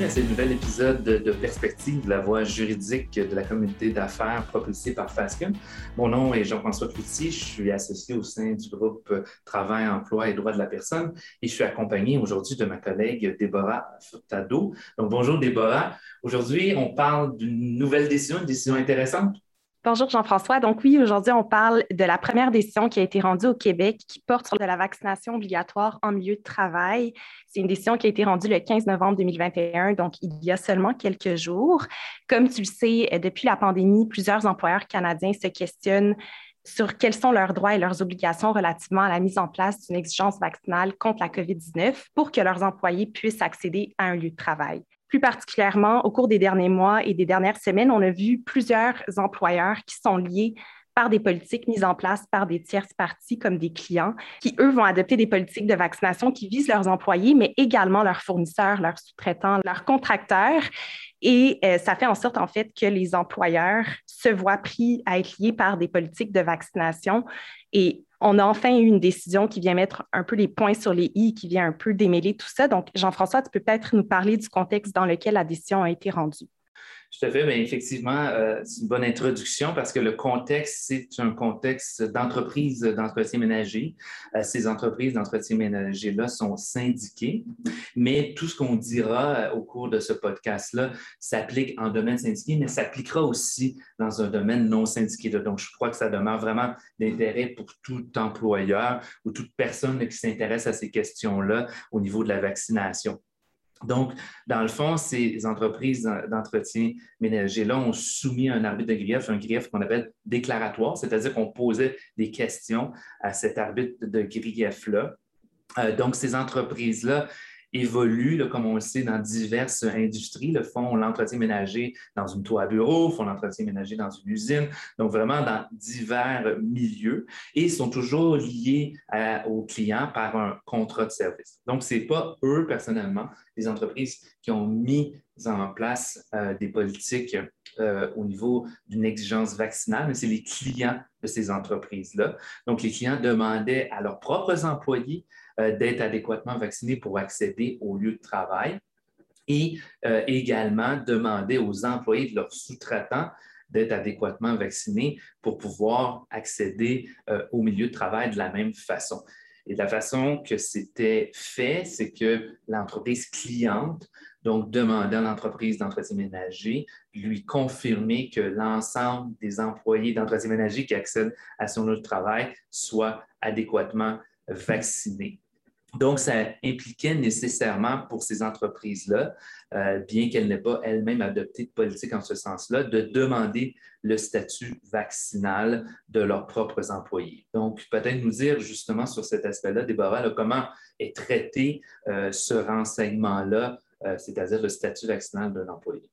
bienvenue à ce nouvel épisode de, Perspective, la voie juridique de la communauté d'affaires propulsée par Fascum. Mon nom est Jean-François Cloutier, je suis associé au sein du groupe Travail, Emploi et Droits de la personne et je suis accompagné aujourd'hui de ma collègue Déborah Furtado. Donc bonjour Déborah. Aujourd'hui, on parle d'une nouvelle décision, une décision intéressante. Bonjour Jean-François. Donc oui, aujourd'hui, on parle de la première décision qui a été rendue au Québec qui porte sur de la vaccination obligatoire en milieu de travail. C'est une décision qui a été rendue le 15 novembre 2021, donc il y a seulement quelques jours. Comme tu le sais, depuis la pandémie, plusieurs employeurs canadiens se questionnent sur quels sont leurs droits et leurs obligations relativement à la mise en place d'une exigence vaccinale contre la COVID-19 pour que leurs employés puissent accéder à un lieu de travail. Plus particulièrement, au cours des derniers mois et des dernières semaines, on a vu plusieurs employeurs qui sont liés par des politiques mises en place par des tierces parties comme des clients qui, eux, vont adopter des politiques de vaccination qui visent leurs employés, mais également leurs fournisseurs, leurs sous-traitants, leurs contracteurs. Et euh, ça fait en sorte, en fait, que les employeurs se voient pris à être liés par des politiques de vaccination. Et on a enfin eu une décision qui vient mettre un peu les points sur les i, qui vient un peu démêler tout ça. Donc, Jean-François, tu peux peut-être nous parler du contexte dans lequel la décision a été rendue. Tout à fait. Bien, effectivement, euh, c'est une bonne introduction parce que le contexte, c'est un contexte d'entreprise d'entretien ménager. Euh, ces entreprises d'entretien ménager-là sont syndiquées, mais tout ce qu'on dira euh, au cours de ce podcast-là s'applique en domaine syndiqué, mais s'appliquera aussi dans un domaine non syndiqué. Donc, je crois que ça demeure vraiment d'intérêt pour tout employeur ou toute personne qui s'intéresse à ces questions-là au niveau de la vaccination. Donc, dans le fond, ces entreprises d'entretien ménager-là ont soumis un arbitre de grief, un grief qu'on appelle déclaratoire, c'est-à-dire qu'on posait des questions à cet arbitre de grief-là. Euh, donc, ces entreprises-là évolue, comme on le sait, dans diverses industries. Le font l'entretien ménager dans une toit à bureau, font l'entretien ménager dans une usine, donc vraiment dans divers milieux et sont toujours liés aux clients par un contrat de service. Donc, ce n'est pas eux, personnellement, les entreprises qui ont mis en place euh, des politiques euh, au niveau d'une exigence vaccinale, mais c'est les clients de ces entreprises-là. Donc, les clients demandaient à leurs propres employés euh, d'être adéquatement vaccinés pour accéder au lieu de travail et euh, également demander aux employés de leurs sous-traitants d'être adéquatement vaccinés pour pouvoir accéder euh, au milieu de travail de la même façon. Et la façon que c'était fait, c'est que l'entreprise cliente, donc demandait à l'entreprise d'entretien ménager, lui confirmer que l'ensemble des employés d'entretien ménager qui accèdent à son lieu de travail soient adéquatement vaccinés. Donc, ça impliquait nécessairement pour ces entreprises-là, euh, bien qu'elles n'aient pas elles-mêmes adopté de politique en ce sens-là, de demander le statut vaccinal de leurs propres employés. Donc, peut-être nous dire justement sur cet aspect-là, Déborah, comment est traité euh, ce renseignement-là, euh, c'est-à-dire le statut vaccinal de l'employé.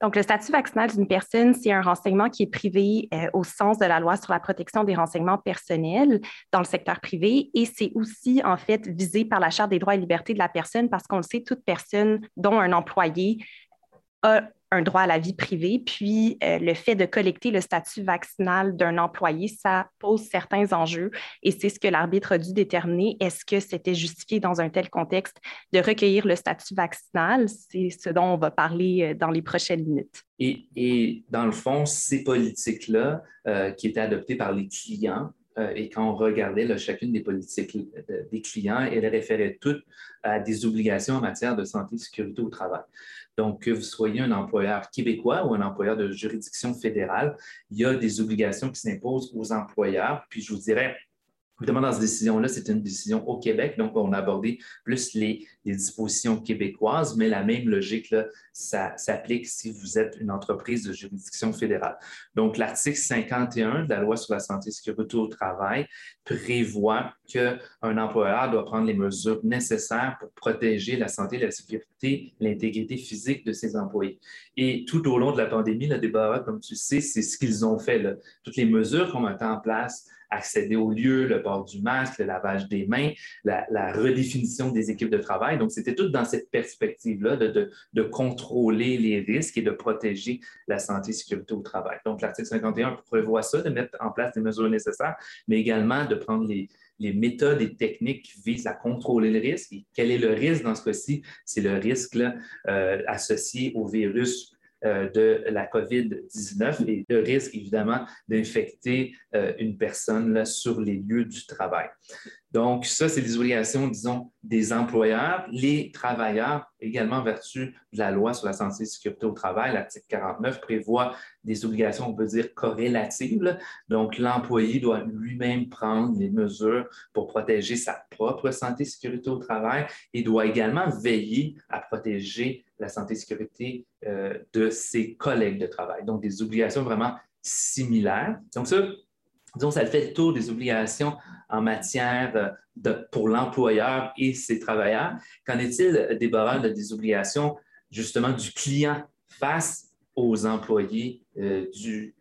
Donc, le statut vaccinal d'une personne, c'est un renseignement qui est privé euh, au sens de la loi sur la protection des renseignements personnels dans le secteur privé. Et c'est aussi, en fait, visé par la Charte des droits et libertés de la personne parce qu'on le sait, toute personne dont un employé a un droit à la vie privée. Puis euh, le fait de collecter le statut vaccinal d'un employé, ça pose certains enjeux et c'est ce que l'arbitre a dû déterminer. Est-ce que c'était justifié dans un tel contexte de recueillir le statut vaccinal? C'est ce dont on va parler euh, dans les prochaines minutes. Et, dans le fond, ces politiques-là euh, qui étaient adoptées par les clients, et quand on regardait chacune des politiques des clients, elles référaient toutes à des obligations en matière de santé et sécurité au travail. Donc, que vous soyez un employeur québécois ou un employeur de juridiction fédérale, il y a des obligations qui s'imposent aux employeurs. Puis, je vous dirais, Évidemment, dans cette décision-là, c'est une décision au Québec, donc on a abordé plus les, dispositions québécoises, mais la même logique, là, ça s'applique si vous êtes une entreprise de juridiction fédérale. Donc, l'article 51 de la loi sur la santé et sécurité au travail prévoit qu'un employeur doit prendre les mesures nécessaires pour protéger la santé, la sécurité, l'intégrité physique de ses employés. Et tout au long de la pandémie, le débat, comme tu sais, c'est ce qu'ils ont fait. Toutes les mesures qu'on a en place accéder au lieu, le port du masque, le lavage des mains, la, redéfinition des équipes de travail. Donc, c'était tout dans cette perspective-là de, de, contrôler les risques et de protéger la santé et sécurité au travail. Donc, l'article 51 prévoit ça, de mettre en place les mesures nécessaires, mais également de prendre les, méthodes et techniques qui visent à contrôler le risque. Et quel est le risque dans ce cas-ci? C'est le risque euh, associé au virus de la COVID-19 et le risque, évidemment, d'infecter euh, une personne sur les lieux du travail. Donc, ça, c'est les obligations, disons, des employeurs. Les travailleurs, également en vertu de la loi sur la santé et sécurité au travail, l'article 49 prévoit des obligations, on peut dire, corrélatives. Donc, l'employé doit lui-même prendre les mesures pour protéger sa propre santé et sécurité au travail et doit également veiller à protéger la santé et sécurité euh, de ses collègues de travail. Donc, des obligations vraiment similaires. Donc, ça, disons, ça fait le tour des obligations en matière de, pour l'employeur et ses travailleurs. Qu'en est-il, Déborah, des obligations justement du client face aux employés euh, du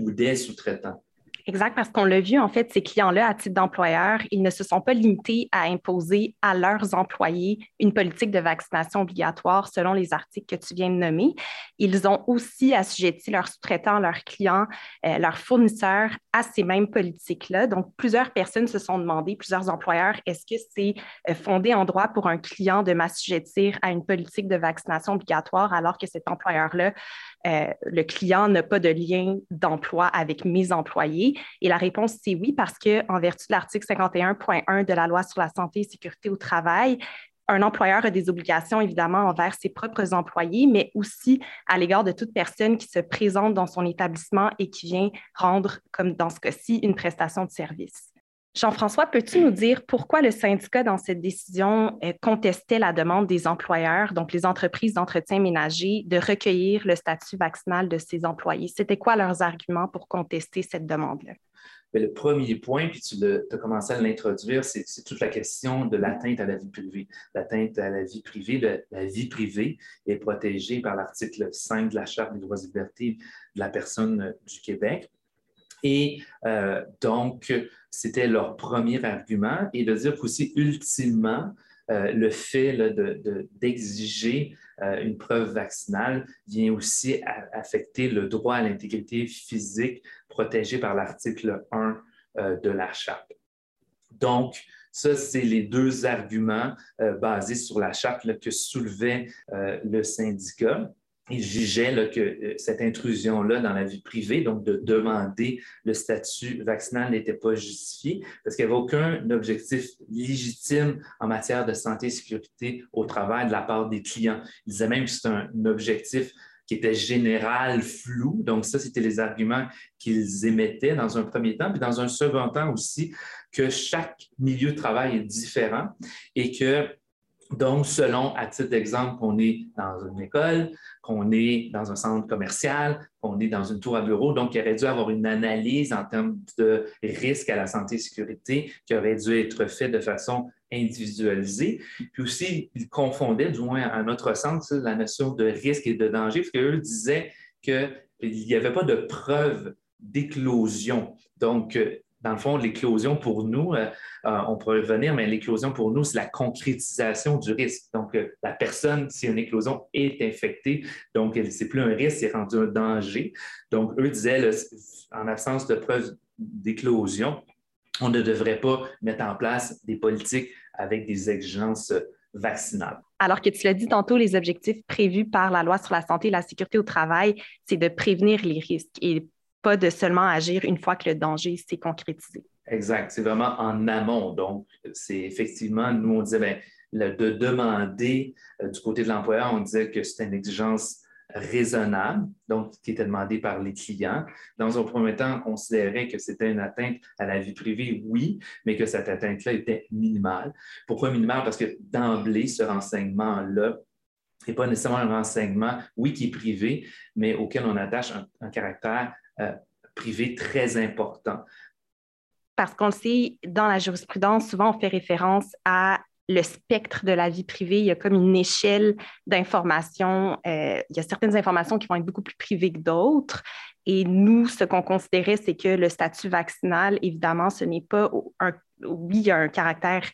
ou des sous-traitants? Exact, parce qu'on l'a vu, en fait, ces clients-là, à titre d'employeur, ils ne se sont pas limités à imposer à leurs employés une politique de vaccination obligatoire selon les articles que tu viens de nommer. Ils ont aussi assujetti leurs sous-traitants, leurs clients, euh, leurs fournisseurs à ces mêmes politiques-là. Donc, plusieurs personnes se sont demandé, plusieurs employeurs, est-ce que c'est euh, fondé en droit pour un client de m'assujettir à une politique de vaccination obligatoire alors que cet employeur-là, euh, le client n'a pas de lien d'emploi avec mes employés? Et la réponse, c'est oui, parce qu'en vertu de l'article 51.1 de la loi sur la santé et sécurité au travail, un employeur a des obligations évidemment envers ses propres employés, mais aussi à l'égard de toute personne qui se présente dans son établissement et qui vient rendre, comme dans ce cas-ci, une prestation de service. Jean-François, peux-tu nous dire pourquoi le syndicat, dans cette décision, euh, contestait la demande des employeurs, donc les entreprises d'entretien ménager, de recueillir le statut vaccinal de ses employés? C'était quoi leurs arguments pour contester cette demande-là? le premier point, puis tu as commencé à l'introduire, c'est toute la question de l'atteinte à la vie privée. L'atteinte à la vie privée, la vie privée est protégée par l'article 5 de la Charte des droits et libertés de la personne du Québec. Et euh, donc, c'était leur premier argument. Et de dire qu'aussi, ultimement, euh, le fait d'exiger euh, une preuve vaccinale vient aussi affecter le droit à l'intégrité physique protégé par l'article 1 de la Charte. Donc, ça, c'est les deux arguments basés sur la charte que soulevait le syndicat il jugeait que euh, cette intrusion-là dans la vie privée, donc de demander le statut vaccinal, n'était pas justifié parce qu'il n'y avait aucun objectif légitime en matière de santé et sécurité au travail de la part des clients. Il disait même que c'est un objectif qui était général, flou. Donc, ça, c'était les arguments qu'ils émettaient dans un premier temps. Puis dans un second temps aussi, que chaque milieu de travail est différent et que donc, selon, à titre d'exemple, qu'on est dans une école, qu'on est dans un centre commercial, qu'on est dans une tour à bureau, donc il aurait dû avoir une analyse en termes de risque à la santé et sécurité qui aurait dû être faite de façon individualisée. Puis aussi, il confondait, du moins à notre sens, la notion de risque et de danger, parce qu'eux disaient qu'il n'y avait pas de preuve d'éclosion. Donc, dans le fond, l'éclosion pour nous, euh, euh, on pourrait revenir, mais l'éclosion pour nous, c'est la concrétisation du risque. Donc, euh, la personne, si une éclosion est infectée, donc c'est plus un risque, c'est rendu un danger. Donc, eux disaient, en absence de preuve d'éclosion, on ne devrait pas mettre en place des politiques avec des exigences vaccinales. Alors que tu l'as dit tantôt, les objectifs prévus par la loi sur la santé et la sécurité au travail, c'est de prévenir les risques. Pas de seulement agir une fois que le danger s'est concrétisé. Exact. C'est vraiment en amont. Donc, c'est effectivement, nous, on disait, bien, de demander euh, du côté de l'employeur, on disait que c'était une exigence raisonnable, donc qui était demandée par les clients. Dans un premier temps, on considérait que c'était une atteinte à la vie privée, oui, mais que cette atteinte-là était minimale. Pourquoi minimale? Parce que d'emblée, ce renseignement-là n'est pas nécessairement un renseignement, oui, qui est privé, mais auquel on attache un caractère privé très important. Parce qu'on le sait, dans la jurisprudence, souvent on fait référence à le spectre de la vie privée. Il y a comme une échelle d'informations. Euh, il y a certaines informations qui vont être beaucoup plus privées que d'autres. Et nous, ce qu'on considérait, c'est que le statut vaccinal, évidemment, ce n'est pas un, oui, il y a un caractère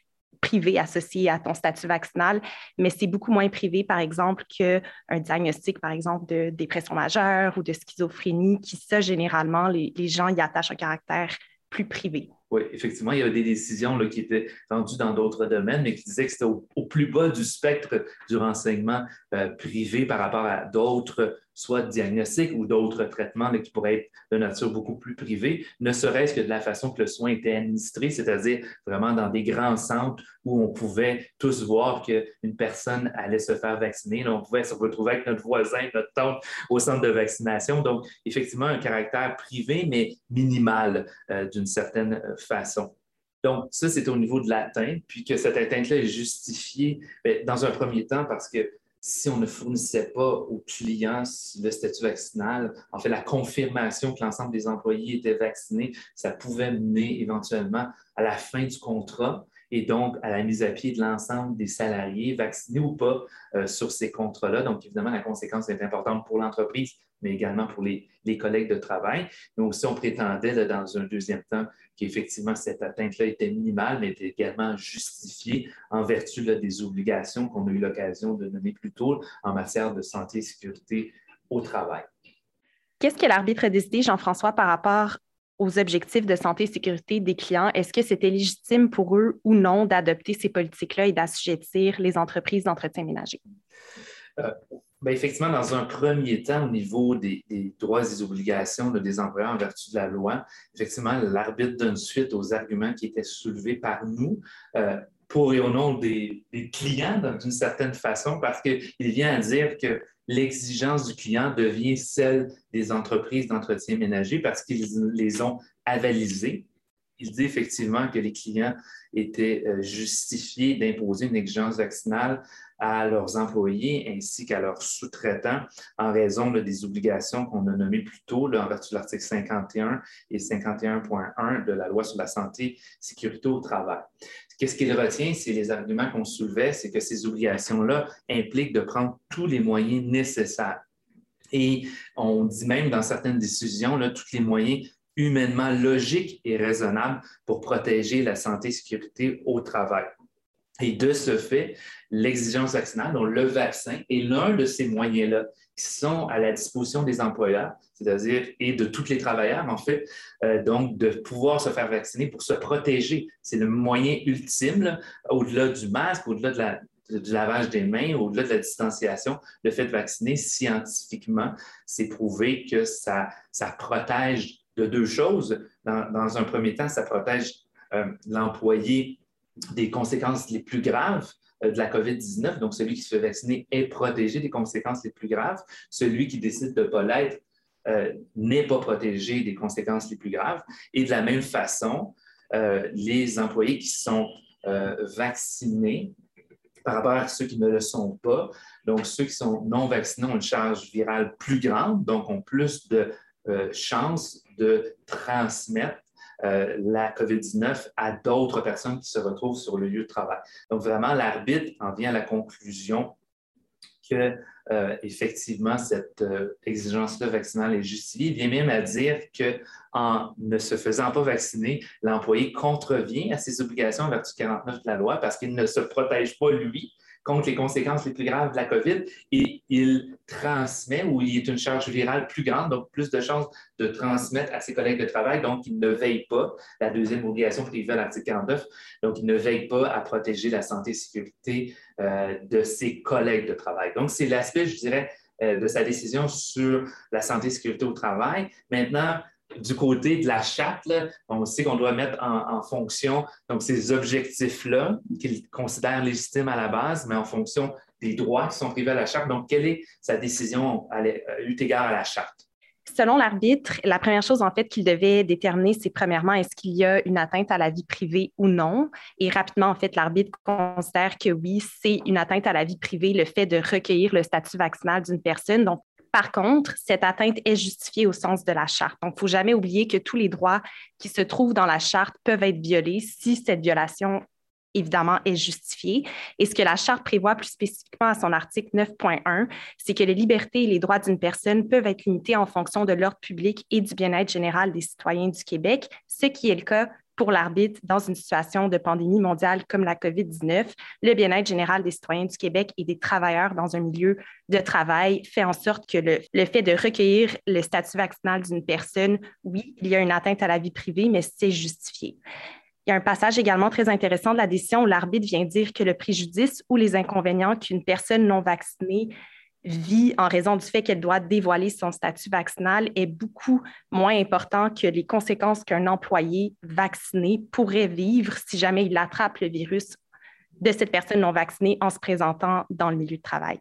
privé associé à ton statut vaccinal, mais c'est beaucoup moins privé, par exemple, qu'un diagnostic, par exemple, de dépression majeure ou de schizophrénie, qui, ça, généralement, les, gens y attachent un caractère plus privé. Oui, effectivement, il y avait des décisions qui étaient rendues dans d'autres domaines, mais qui disaient que c'était au, plus bas du spectre du renseignement euh, privé par rapport à d'autres soit diagnostics ou d'autres traitements qui pourraient être de nature beaucoup plus privée, ne serait-ce que de la façon que le soin était administré, c'est-à-dire vraiment dans des grands centres où on pouvait tous voir qu'une personne allait se faire vacciner. on pouvait se retrouver avec notre voisin, notre tante au centre de vaccination. Donc, effectivement, un caractère privé, mais minimal euh, d'une certaine façon. Donc, ça, c'est au niveau de l'atteinte, puis que cette atteinte-là est justifiée ben, dans un premier temps parce que si on ne fournissait pas aux clients le statut vaccinal, en fait, la confirmation que l'ensemble des employés étaient vaccinés, ça pouvait mener éventuellement à la fin du contrat et donc à la mise à pied de l'ensemble des salariés, vaccinés ou pas, euh, sur ces contrats-là. Donc, évidemment, la conséquence est importante pour l'entreprise, mais également pour les, collègues de travail. Mais aussi, on prétendait dans un deuxième temps qu'effectivement, cette atteinte-là était minimale, mais était également justifiée en vertu des obligations qu'on a eu l'occasion de nommer plus tôt en matière de santé et sécurité au travail. Qu'est-ce que l'arbitre a décidé, Jean-François, par rapport aux objectifs de santé et sécurité des clients, est-ce que c'était légitime pour eux ou non d'adopter ces politiques-là et d'assujettir les entreprises d'entretien ménager? Euh, ben, effectivement, dans un premier temps, au niveau des, droits et des obligations des employeurs en vertu de la loi, effectivement, l'arbitre donne suite aux arguments qui étaient soulevés par nous. Euh, pour et au nom des, des clients, d'une certaine façon, parce qu'il vient à dire que l'exigence du client devient celle des entreprises d'entretien ménager parce qu'ils les ont avalisées. Il dit effectivement que les clients étaient euh, justifiés d'imposer une exigence vaccinale à leurs employés ainsi qu'à leurs sous-traitants en raison des obligations qu'on a nommées plus tôt en vertu de l'article 51 et 51.1 de la loi sur la santé et sécurité au travail. Qu'est-ce qu'il retient? C'est les arguments qu'on soulevait, c'est que ces obligations-là impliquent de prendre tous les moyens nécessaires. Et on dit même dans certaines décisions, tous les moyens humainement logiques et raisonnables pour protéger la santé et sécurité au travail. Et de ce fait, l'exigence vaccinale, donc le vaccin, est l'un de ces moyens-là qui sont à la disposition des employeurs, c'est-à-dire et de tous les travailleurs, en fait, euh, donc de pouvoir se faire vacciner pour se protéger. C'est le moyen ultime, au-delà du masque, au-delà du lavage des mains, au-delà de la distanciation, le fait de vacciner scientifiquement, c'est prouvé que ça, ça protège de deux choses. Dans, un premier temps, ça protège euh, l'employé des conséquences les plus graves euh, de la COVID-19. Donc, celui qui se fait vacciner est protégé des conséquences les plus graves. Celui qui décide de ne pas l'être euh, n'est pas protégé des conséquences les plus graves. Et de la même façon, euh, les employés qui sont vaccinés par rapport à ceux qui ne le sont pas, donc ceux qui sont non vaccinés ont une charge virale plus grande, donc ont plus de chances de transmettre euh, la COVID-19 à d'autres personnes qui se retrouvent sur le lieu de travail. Donc, vraiment, l'arbitre en vient à la conclusion que euh, effectivement, cette euh, exigence-là vaccinale est justifiée. Il vient même à dire qu'en ne se faisant pas vacciner, l'employé contrevient à ses obligations en vertu 49 de la loi parce qu'il ne se protège pas lui contre les conséquences les plus graves de la COVID et il transmet ou il est une charge virale plus grande, donc plus de chances de transmettre à ses collègues de travail. Donc, il ne veille pas, la deuxième obligation privée à l'article 49, donc il ne veille pas à protéger la santé et sécurité euh, de ses collègues de travail. Donc, c'est l'aspect, je dirais, euh, de sa décision sur la santé et sécurité au travail. Maintenant, du côté de la charte, on sait qu'on doit mettre en, fonction donc, ces objectifs-là qu'il considère légitimes à la base, mais en fonction des droits qui sont privés à la charte. Donc, quelle est sa décision à, eu égard à la charte? Selon l'arbitre, la première chose en fait qu'il devait déterminer, c'est premièrement est-ce qu'il y a une atteinte à la vie privée ou non? Et rapidement, en fait, l'arbitre considère que oui, c'est une atteinte à la vie privée, le fait de recueillir le statut vaccinal d'une personne. Par contre, cette atteinte est justifiée au sens de la charte. Donc, il ne faut jamais oublier que tous les droits qui se trouvent dans la charte peuvent être violés si cette violation évidemment, est justifiée. Et ce que la Charte prévoit plus spécifiquement à son article 9.1, c'est que les libertés et les droits d'une personne peuvent être limités en fonction de l'ordre public et du bien-être général des citoyens du Québec, ce qui est le cas pour l'arbitre dans une situation de pandémie mondiale comme la COVID-19. Le bien-être général des citoyens du Québec et des travailleurs dans un milieu de travail fait en sorte que le, fait de recueillir le statut vaccinal d'une personne, oui, il y a une atteinte à la vie privée, mais c'est justifié. Il y a un passage également très intéressant de la décision où l'arbitre vient dire que le préjudice ou les inconvénients qu'une personne non vaccinée vit en raison du fait qu'elle doit dévoiler son statut vaccinal est beaucoup moins important que les conséquences qu'un employé vacciné pourrait vivre si jamais il attrape le virus de cette personne non vaccinée en se présentant dans le milieu de travail.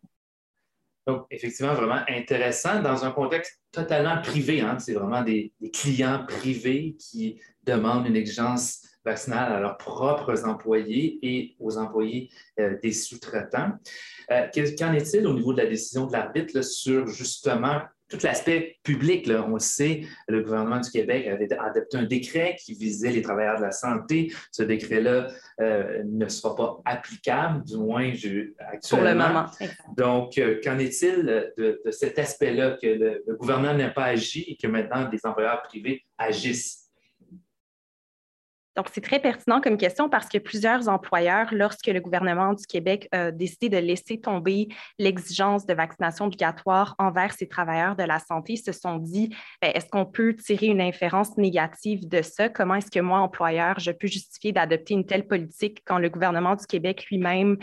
Donc, effectivement, vraiment intéressant dans un contexte totalement privé. Hein. C'est vraiment des, clients privés qui demandent une exigence vaccinale à leurs propres employés et aux employés euh, des sous-traitants. Euh, qu'en est-il au niveau de la décision de l'arbitre sur justement tout l'aspect public, là, on le sait, le gouvernement du Québec avait adopté un décret qui visait les travailleurs de la santé. Ce décret-là euh, ne sera pas applicable, du moins actuellement. Pour le moment. Donc, qu'en est-il de, cet aspect-là, que le gouvernement n'a pas agi et que maintenant des employeurs privés agissent? Donc, c'est très pertinent comme question parce que plusieurs employeurs, lorsque le gouvernement du Québec a décidé de laisser tomber l'exigence de vaccination obligatoire envers ses travailleurs de la santé, se sont dit, ben, est-ce qu'on peut tirer une inférence négative de ça? Comment est-ce que moi, employeur, je peux justifier d'adopter une telle politique quand le gouvernement du Québec lui-même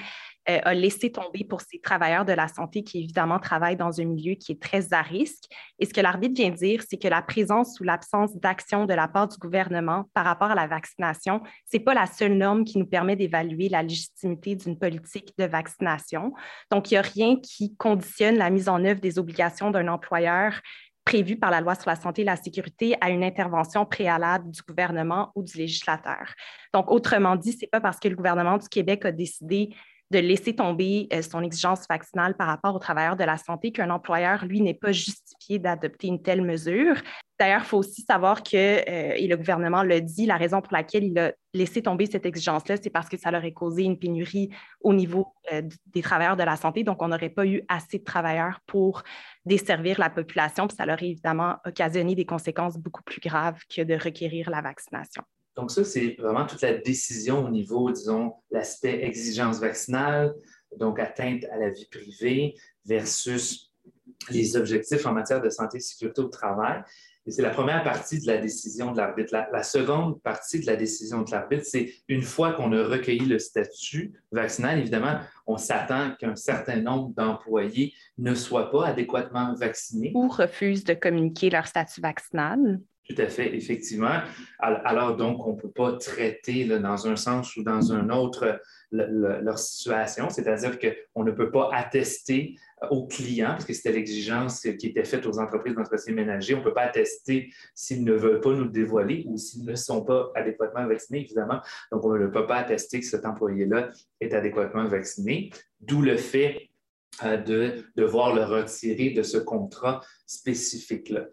euh, a laissé tomber pour ces travailleurs de la santé qui, évidemment, travaillent dans un milieu qui est très à risque. Et ce que l'arbitre vient dire, c'est que la présence ou l'absence d'action de la part du gouvernement par rapport à la vaccination, ce n'est pas la seule norme qui nous permet d'évaluer la légitimité d'une politique de vaccination. Donc, il n'y a rien qui conditionne la mise en œuvre des obligations d'un employeur prévues par la loi sur la santé et la sécurité à une intervention préalable du gouvernement ou du législateur. Donc, autrement dit, ce n'est pas parce que le gouvernement du Québec a décidé de laisser tomber euh, son exigence vaccinale par rapport aux travailleurs de la santé qu'un employeur, lui, n'est pas justifié d'adopter une telle mesure. D'ailleurs, il faut aussi savoir que, euh, et le gouvernement l'a dit, la raison pour laquelle il a laissé tomber cette exigence-là, c'est parce que ça leur aurait causé une pénurie au niveau euh, des travailleurs de la santé. Donc, on n'aurait pas eu assez de travailleurs pour desservir la population. Puis ça leur aurait évidemment occasionné des conséquences beaucoup plus graves que de requérir la vaccination. Donc, ça, c'est vraiment toute la décision au niveau, disons, l'aspect exigence vaccinale, donc atteinte à la vie privée versus les objectifs en matière de santé et sécurité au travail. Et c'est la première partie de la décision de l'arbitre. La, seconde partie de la décision de l'arbitre, c'est une fois qu'on a recueilli le statut vaccinal, évidemment, on s'attend qu'un certain nombre d'employés ne soient pas adéquatement vaccinés. Ou refusent de communiquer leur statut vaccinal. Tout à fait, effectivement. Alors, donc, on ne peut pas traiter dans un sens ou dans un autre leur situation, c'est-à-dire qu'on ne peut pas attester aux clients, parce que c'était l'exigence qui était faite aux entreprises d'entretien ménager, on ne peut pas attester s'ils ne veulent pas nous le dévoiler ou s'ils ne sont pas adéquatement vaccinés, évidemment. Donc, on ne peut pas attester que cet employé-là est adéquatement vacciné, d'où le fait euh, de devoir le retirer de ce contrat spécifique-là.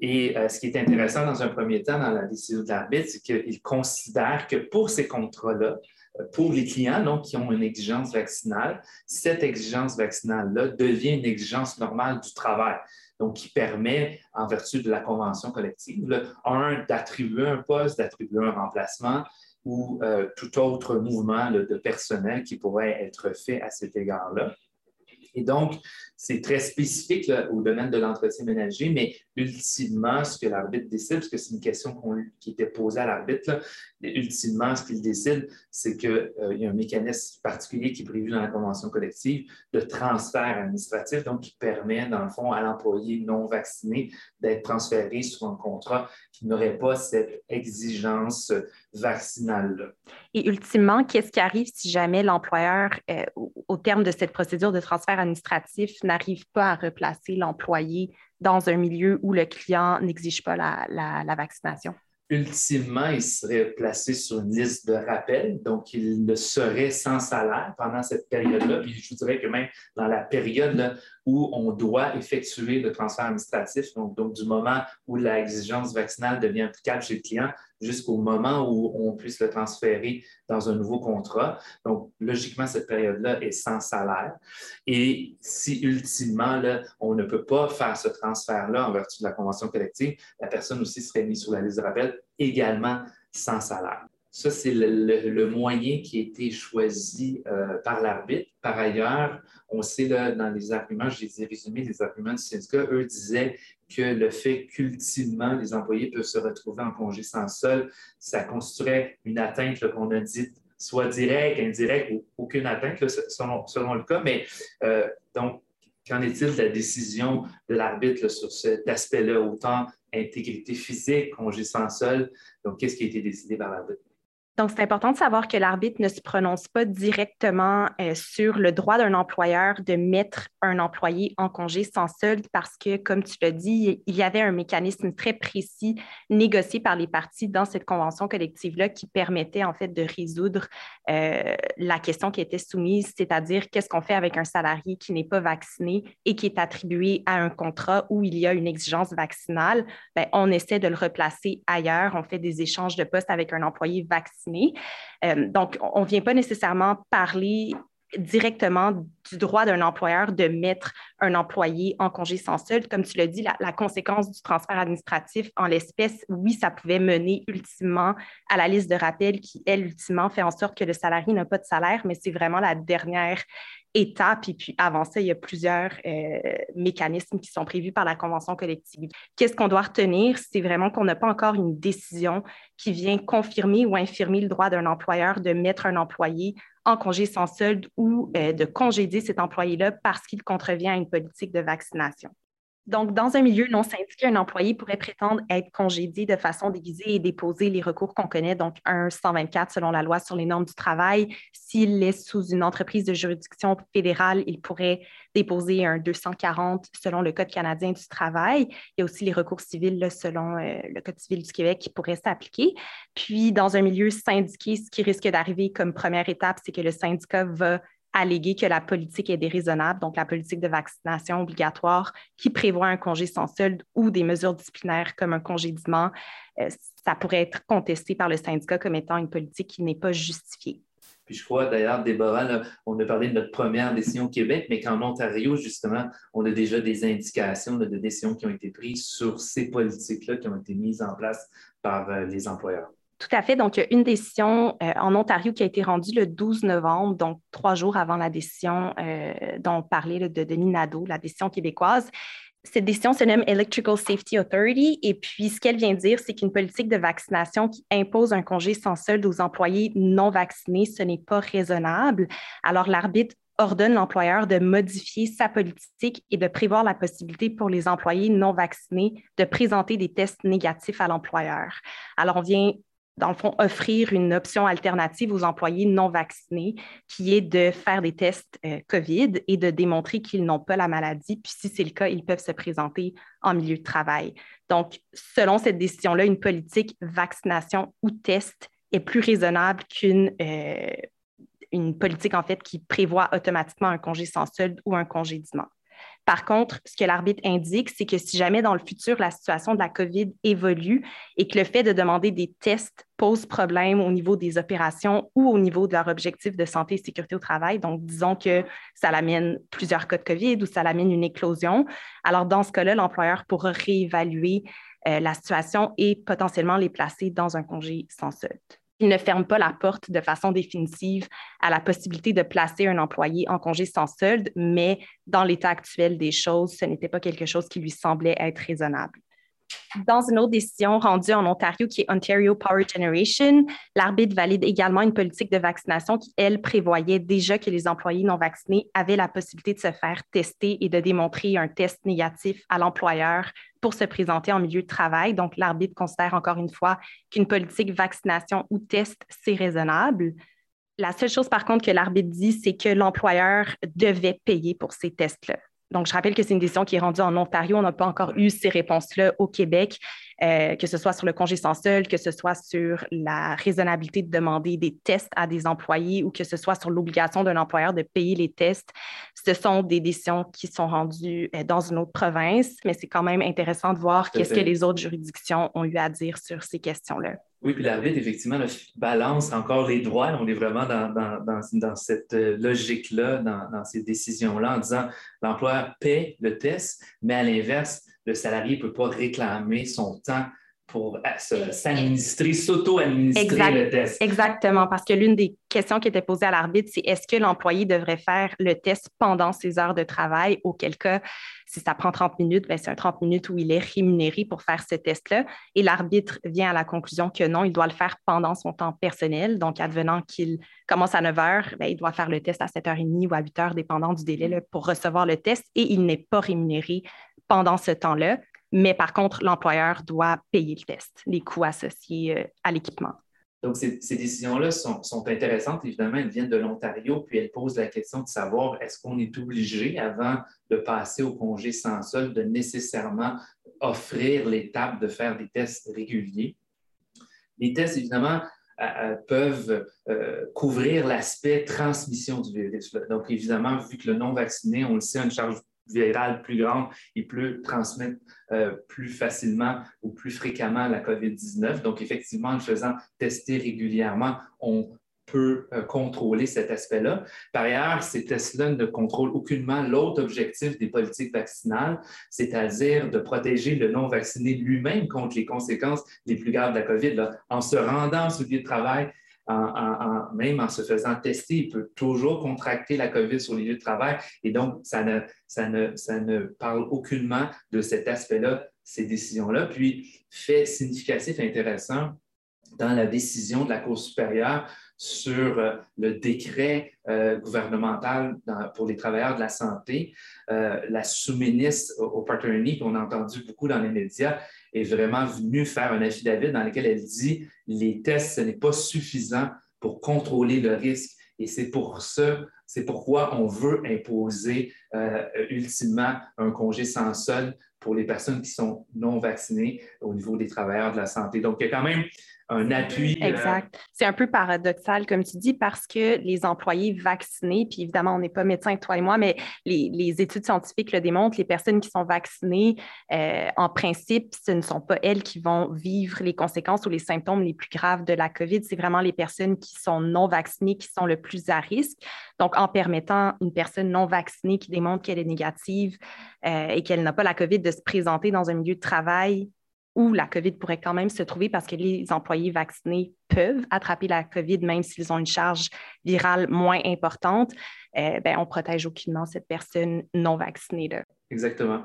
Et euh, ce qui est intéressant dans un premier temps dans la décision de l'arbitre, c'est qu'il considère que pour ces contrats-là, euh, pour les clients donc, qui ont une exigence vaccinale, cette exigence vaccinale-là devient une exigence normale du travail. Donc, qui permet, en vertu de la convention collective, un, d'attribuer un poste, d'attribuer un remplacement ou euh, tout autre mouvement de personnel qui pourrait être fait à cet égard-là. Et donc, c'est très spécifique au domaine de l'entretien ménager, mais ultimement, ce que l'arbitre décide, parce que c'est une question qui était posée à l'arbitre, ultimement, ce qu'il décide, c'est qu'il euh, y a un mécanisme particulier qui est prévu dans la convention collective de transfert administratif, donc qui permet, dans le fond, à l'employé non vacciné d'être transféré sur un contrat qui n'aurait pas cette exigence vaccinale-là. Et ultimement, qu'est-ce qui arrive si jamais l'employeur, euh, au terme de cette procédure de transfert administratif, n'arrive pas à replacer l'employé dans un milieu où le client n'exige pas la, vaccination? ultimement, il serait placé sur une liste de rappel, donc il ne serait sans salaire pendant cette période-là. Puis je vous dirais que même dans la période où on doit effectuer le transfert administratif, donc, donc du moment où l'exigence vaccinale devient applicable chez le client jusqu'au moment où on puisse le transférer dans un nouveau contrat. Donc, logiquement, cette période-là est sans salaire. Et si ultimement, on ne peut pas faire ce transfert-là en vertu de la convention collective, la personne aussi serait mise sur la liste de rappel également sans salaire. Ça, c'est le, moyen qui a été choisi euh, par l'arbitre. Par ailleurs, on sait là, dans les arguments, je les ai résumés, les arguments du syndicat, eux disaient que le fait qu'ultimement, les employés peuvent se retrouver en congé sans sol, ça constituerait une atteinte qu'on a dite soit directe, indirecte ou aucune atteinte selon, le cas. Mais euh, donc, qu'en est-il de la décision de l'arbitre sur cet aspect-là, autant intégrité physique, congé sans sol? Donc, qu'est-ce qui a été décidé par l'arbitre? Donc, c'est important de savoir que l'arbitre ne se prononce pas directement euh, sur le droit d'un employeur de mettre un employé en congé sans solde parce que, comme tu l'as dit, il y avait un mécanisme très précis négocié par les parties dans cette convention collective-là qui permettait en fait de résoudre euh, la question qui était soumise, c'est-à-dire qu'est-ce qu'on fait avec un salarié qui n'est pas vacciné et qui est attribué à un contrat où il y a une exigence vaccinale. Bien, on essaie de le replacer ailleurs, on fait des échanges de postes avec un employé vacciné euh, donc, on ne vient pas nécessairement parler directement du droit d'un employeur de mettre un employé en congé sans solde. Comme tu l'as dit, la, conséquence du transfert administratif en l'espèce, oui, ça pouvait mener ultimement à la liste de rappel qui, elle, ultimement, fait en sorte que le salarié n'a pas de salaire, mais c'est vraiment la dernière étape. Et puis avant ça, il y a plusieurs euh, mécanismes qui sont prévus par la Convention collective. Qu'est-ce qu'on doit retenir? C'est vraiment qu'on n'a pas encore une décision qui vient confirmer ou infirmer le droit d'un employeur de mettre un employé en congé sans solde ou euh, de congédier cet employé-là parce qu'il contrevient à une politique de vaccination. Donc, dans un milieu non syndiqué, un employé pourrait prétendre être congédié de façon déguisée et déposer les recours qu'on connaît, donc un 124 selon la loi sur les normes du travail. S'il est sous une entreprise de juridiction fédérale, il pourrait déposer un 240 selon le Code canadien du travail. Il y a aussi les recours civils selon euh, le Code civil du Québec qui pourraient s'appliquer. Puis, dans un milieu syndiqué, ce qui risque d'arriver comme première étape, c'est que le syndicat va alléguer que la politique est déraisonnable, donc la politique de vaccination obligatoire qui prévoit un congé sans solde ou des mesures disciplinaires comme un congédiement, euh, ça pourrait être contesté par le syndicat comme étant une politique qui n'est pas justifiée. Puis je crois d'ailleurs, Déborah, on a parlé de notre première décision au Québec, mais qu'en Ontario, justement, on a déjà des indications de décisions qui ont été prises sur ces politiques-là qui ont été mises en place par euh, les employeurs. Tout à fait. Donc, il y a une décision euh, en Ontario qui a été rendue le 12 novembre, donc trois jours avant la décision euh, dont on parlait de Denis Nadeau, la décision québécoise. Cette décision se nomme Electrical Safety Authority et puis ce qu'elle vient dire, c'est qu'une politique de vaccination qui impose un congé sans solde aux employés non vaccinés, ce n'est pas raisonnable. Alors l'arbitre ordonne l'employeur de modifier sa politique et de prévoir la possibilité pour les employés non vaccinés de présenter des tests négatifs à l'employeur. Alors on vient dans le fond, offrir une option alternative aux employés non vaccinés, qui est de faire des tests euh, COVID et de démontrer qu'ils n'ont pas la maladie. Puis si c'est le cas, ils peuvent se présenter en milieu de travail. Donc, selon cette décision-là, une politique vaccination ou test est plus raisonnable qu'une euh, politique, en fait, qui prévoit automatiquement un congé sans solde ou un congédiement. Par contre, ce que l'arbitre indique, c'est que si jamais dans le futur la situation de la COVID évolue et que le fait de demander des tests pose problème au niveau des opérations ou au niveau de leur objectif de santé et sécurité au travail, donc disons que ça l'amène plusieurs cas de COVID ou ça l'amène une éclosion, alors dans ce cas-là, l'employeur pourra réévaluer euh, la situation et potentiellement les placer dans un congé sans solde il ne ferme pas la porte de façon définitive à la possibilité de placer un employé en congé sans solde, mais dans l'état actuel des choses, ce n'était pas quelque chose qui lui semblait être raisonnable. Dans une autre décision rendue en Ontario, qui est Ontario Power Generation, l'arbitre valide également une politique de vaccination qui, elle, prévoyait déjà que les employés non vaccinés avaient la possibilité de se faire tester et de démontrer un test négatif à l'employeur pour se présenter en milieu de travail. Donc, l'arbitre considère encore une fois qu'une politique vaccination ou test, c'est raisonnable. La seule chose, par contre, que l'arbitre dit, c'est que l'employeur devait payer pour ces tests-là. Donc, je rappelle que c'est une décision qui est rendue en Ontario. On n'a pas encore eu ces réponses-là au Québec, euh, que ce soit sur le congé sans solde, que ce soit sur la raisonnabilité de demander des tests à des employés ou que ce soit sur l'obligation d'un employeur de payer les tests. Ce sont des décisions qui sont rendues euh, dans une autre province, mais c'est quand même intéressant de voir qu'est-ce que les autres juridictions ont eu à dire sur ces questions-là. Oui, puis l'arbitre, effectivement, balance encore les droits. On est vraiment dans, cette euh, logique-là, dans, ces décisions-là, en disant l'employeur paie le test, mais à l'inverse, le salarié ne peut pas réclamer son temps pour euh, s'administrer, s'auto-administrer le test. Exactement, parce que l'une des questions qui était posée à l'arbitre, c'est est-ce que l'employé devrait faire le test pendant ses heures de travail, auquel cas, si ça prend 30 minutes, ben, c'est un 30 minutes où il est rémunéré pour faire ce test-là. Et l'arbitre vient à la conclusion que non, il doit le faire pendant son temps personnel. Donc, advenant qu'il commence à 9 heures, ben, il doit faire le test à 7h30 ou à 8 heures, dépendant du délai pour recevoir le test, et il n'est pas rémunéré pendant ce temps-là mais par contre, l'employeur doit payer le test, les coûts associés euh, à l'équipement. Donc, ces, décisions-là sont, intéressantes. Évidemment, elles viennent de l'Ontario, puis elles posent la question de savoir est-ce qu'on est obligé, avant de passer au congé sans solde, de nécessairement offrir l'étape de faire des tests réguliers? Les tests, évidemment, euh, euh, peuvent couvrir l'aspect transmission du virus. Donc, évidemment, vu que le non-vacciné, on le sait, a une charge virale plus grande, il peut transmettre euh, plus facilement ou plus fréquemment la COVID-19. Donc, effectivement, en le faisant tester régulièrement, on peut euh, contrôler cet aspect-là. Par ailleurs, ces tests-là ne contrôlent aucunement l'autre objectif des politiques vaccinales, c'est-à-dire de protéger le non-vacciné lui-même contre les conséquences les plus graves de la COVID. En se rendant le lieu de travail, même en se faisant tester, il peut toujours contracter la COVID sur les lieux de travail. Et donc, ça ne, ça ne, ça ne parle aucunement de cet aspect-là, ces décisions-là. Puis, fait significatif intéressant dans la décision de la Cour supérieure sur euh, le décret euh, gouvernemental pour les travailleurs de la santé. Euh, la sous-ministre au, au qu'on a entendu beaucoup dans les médias, est vraiment venue faire un affidavit dans lequel elle dit les tests, ce n'est pas suffisant pour contrôler le risque. Et c'est pour ça, c'est pourquoi on veut imposer euh, ultimement un congé sans solde pour les personnes qui sont non vaccinées au niveau des travailleurs de la santé. Donc, il y a quand même un. Euh, exact. C'est un peu paradoxal, comme tu dis, parce que les employés vaccinés, puis évidemment, on n'est pas médecin, toi et moi, mais les, études scientifiques le démontrent, les personnes qui sont vaccinées, euh, en principe, ce ne sont pas elles qui vont vivre les conséquences ou les symptômes les plus graves de la COVID. C'est vraiment les personnes qui sont non vaccinées qui sont le plus à risque. Donc, en permettant une personne non vaccinée qui démontre qu'elle est négative euh, et qu'elle n'a pas la COVID de se présenter dans un milieu de travail où la COVID pourrait quand même se trouver parce que les employés vaccinés peuvent attraper la COVID même s'ils ont une charge virale moins importante, euh, ben, on protège aucunement cette personne non vaccinée. Là. Exactement.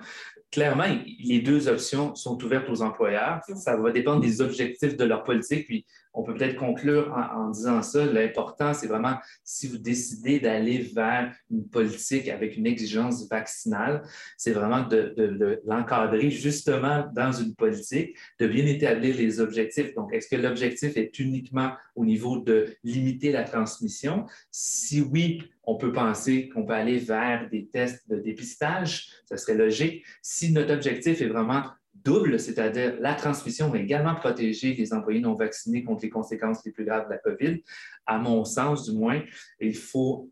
Clairement, les deux options sont ouvertes aux employeurs. Ça va dépendre des objectifs de leur politique. Puis, on peut peut-être conclure en, disant ça. L'important, c'est vraiment si vous décidez d'aller vers une politique avec une exigence vaccinale, c'est vraiment de, l'encadrer justement dans une politique, de bien établir les objectifs. Donc, est-ce que l'objectif est uniquement au niveau de limiter la transmission? Si oui, on peut penser qu'on peut aller vers des tests de dépistage, ça serait logique. Si notre objectif est vraiment double, c'est-à-dire la transmission, mais également protéger les employés non vaccinés contre les conséquences les plus graves de la COVID, à mon sens du moins, il faut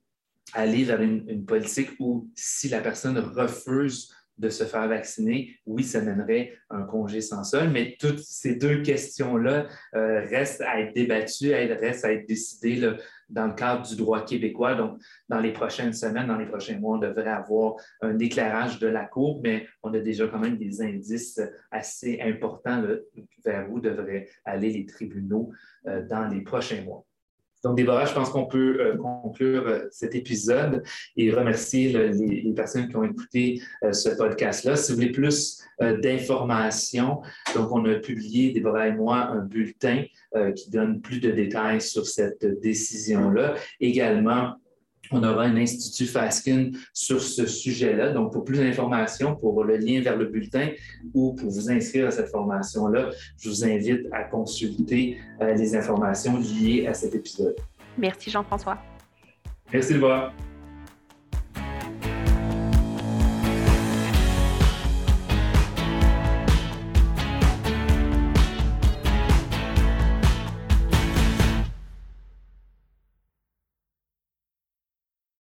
aller vers une, politique où si la personne refuse de se faire vacciner, oui, ça mènerait un congé sans sol, mais toutes ces deux questions-là euh, restent à être débattues, elles restent à être décidées dans le cadre du droit québécois. Donc, dans les prochaines semaines, dans les prochains mois, on devrait avoir un éclairage de la Cour, mais on a déjà quand même des indices assez importants vers où devraient aller les tribunaux euh, dans les prochains mois. Donc, Déborah, je pense qu'on peut euh, conclure euh, cet épisode et remercier les, personnes qui ont écouté euh, ce podcast-là. Si vous voulez plus d'informations, donc on a publié, Déborah et moi, un bulletin qui donne plus de détails sur cette décision-là. Également, on aura un institut Faskin sur ce sujet-là. Donc, pour plus d'informations, pour le lien vers le bulletin ou pour vous inscrire à cette formation-là, je vous invite à consulter euh, les informations liées à cet épisode. Merci Jean-François. Merci, Laura.